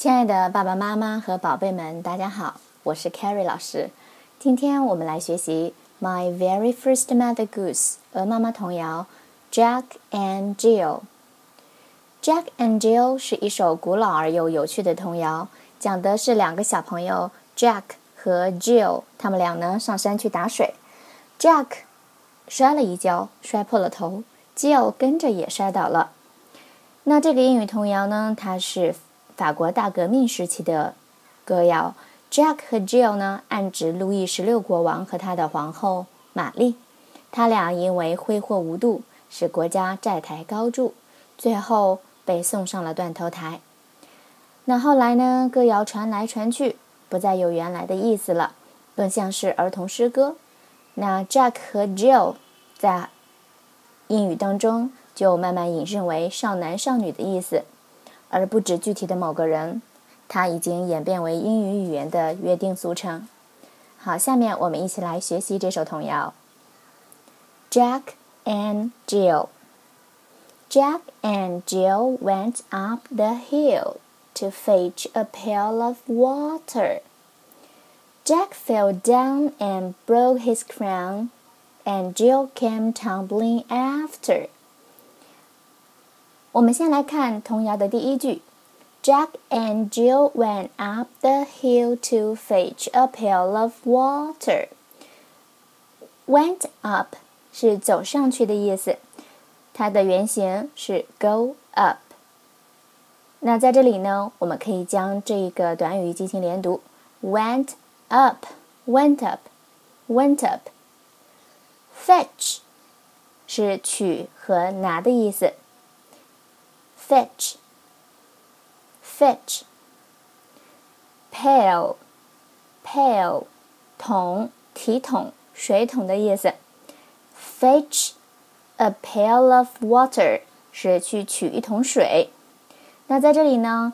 亲爱的爸爸妈妈和宝贝们，大家好，我是 Carrie 老师。今天我们来学习《My Very First Mother Goose》鹅妈妈童谣《Jack and Jill》。Jack and Jill 是一首古老而又有趣的童谣，讲的是两个小朋友 Jack 和 Jill，他们俩呢上山去打水。Jack 摔了一跤，摔破了头，Jill 跟着也摔倒了。那这个英语童谣呢，它是。法国大革命时期的歌谣，Jack 和 Jill 呢，暗指路易十六国王和他的皇后玛丽。他俩因为挥霍无度，使国家债台高筑，最后被送上了断头台。那后来呢，歌谣传来传去，不再有原来的意思了，更像是儿童诗歌。那 Jack 和 Jill 在英语当中就慢慢引申为少男少女的意思。而不指具体的某个人，它已经演变为英语语言的约定俗成。好，下面我们一起来学习这首童谣。Jack and Jill. Jack and Jill went up the hill to fetch a pail of water. Jack fell down and broke his crown, and Jill came tumbling after. 我们先来看童谣的第一句：Jack and Jill went up the hill to fetch a pail of water. Went up 是走上去的意思，它的原型是 go up。那在这里呢，我们可以将这个短语进行连读：went up, went up, went up. Fetch 是取和拿的意思。 fetch, fetch. pail, pail, 桶，提桶，水桶的意思。Fetch a pail of water 是去取一桶水。那在这里呢，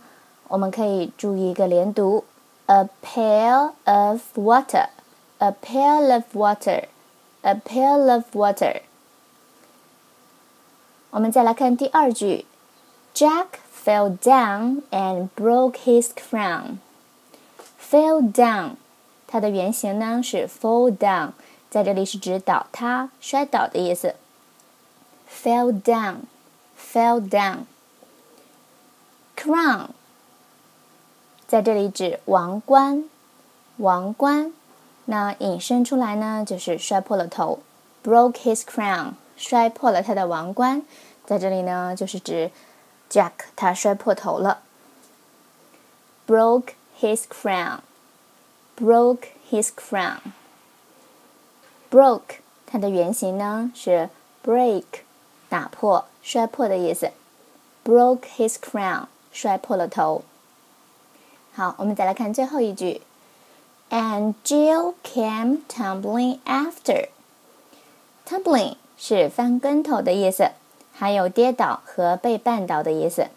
我们可以注意一个连读：a pail of water, a pail of water, a pail of water。我们再来看第二句 Jack fell down and broke his crown. Fell down，它的原型呢是 fall down，在这里是指倒塌、摔倒的意思。Fell down, fell down. Crown，在这里指王冠，王冠。那引申出来呢，就是摔破了头。Broke his crown，摔破了他的王冠，在这里呢，就是指。Jack 他摔破头了，broke his crown。broke his crown。broke 它的原型呢是 break，打破、摔破的意思。broke his crown，摔破了头。好，我们再来看最后一句，and Jill came tumbling after。tumbling 是翻跟头的意思。 还有跌倒和被绊倒的意思。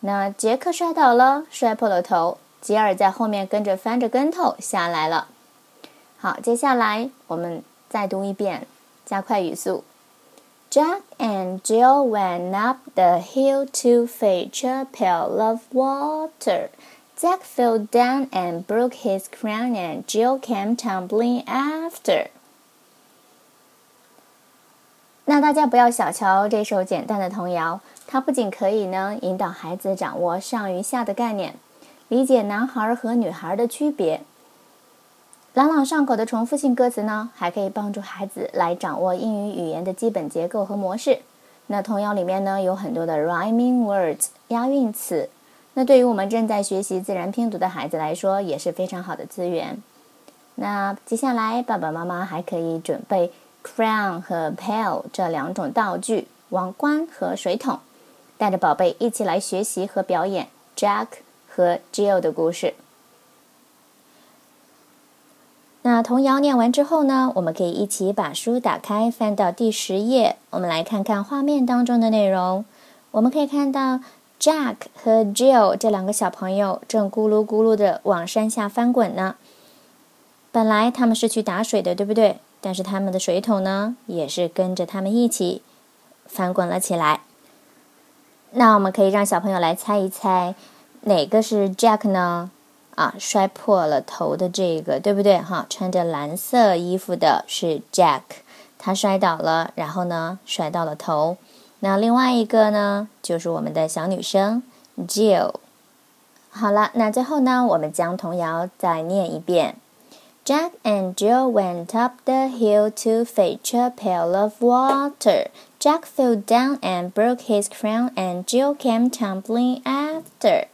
那杰克摔倒了，摔破了头，吉尔在后面跟着翻着跟头下来了。好，接下来我们再读一遍，加快语速。Jack and Jill went up the hill to fetch a pail of water. Jack fell down and broke his crown, and Jill came tumbling after. 那大家不要小瞧这首简单的童谣，它不仅可以呢引导孩子掌握上与下的概念，理解男孩和女孩的区别。朗朗上口的重复性歌词呢，还可以帮助孩子来掌握英语语言的基本结构和模式。那童谣里面呢有很多的 rhyming words 押韵词，那对于我们正在学习自然拼读的孩子来说也是非常好的资源。那接下来爸爸妈妈还可以准备。Crown 和 pail 这两种道具，王冠和水桶，带着宝贝一起来学习和表演 Jack 和 Jill 的故事。那童谣念完之后呢，我们可以一起把书打开，翻到第十页，我们来看看画面当中的内容。我们可以看到 Jack 和 Jill 这两个小朋友正咕噜咕噜的往山下翻滚呢。本来他们是去打水的，对不对？但是他们的水桶呢，也是跟着他们一起翻滚了起来。那我们可以让小朋友来猜一猜，哪个是 Jack 呢？啊，摔破了头的这个，对不对？哈，穿着蓝色衣服的是 Jack，他摔倒了，然后呢，摔到了头。那另外一个呢，就是我们的小女生 Jill。好了，那最后呢，我们将童谣再念一遍。Jack and Jill went up the hill to fetch a pail of water. Jack fell down and broke his crown, and Jill came tumbling after.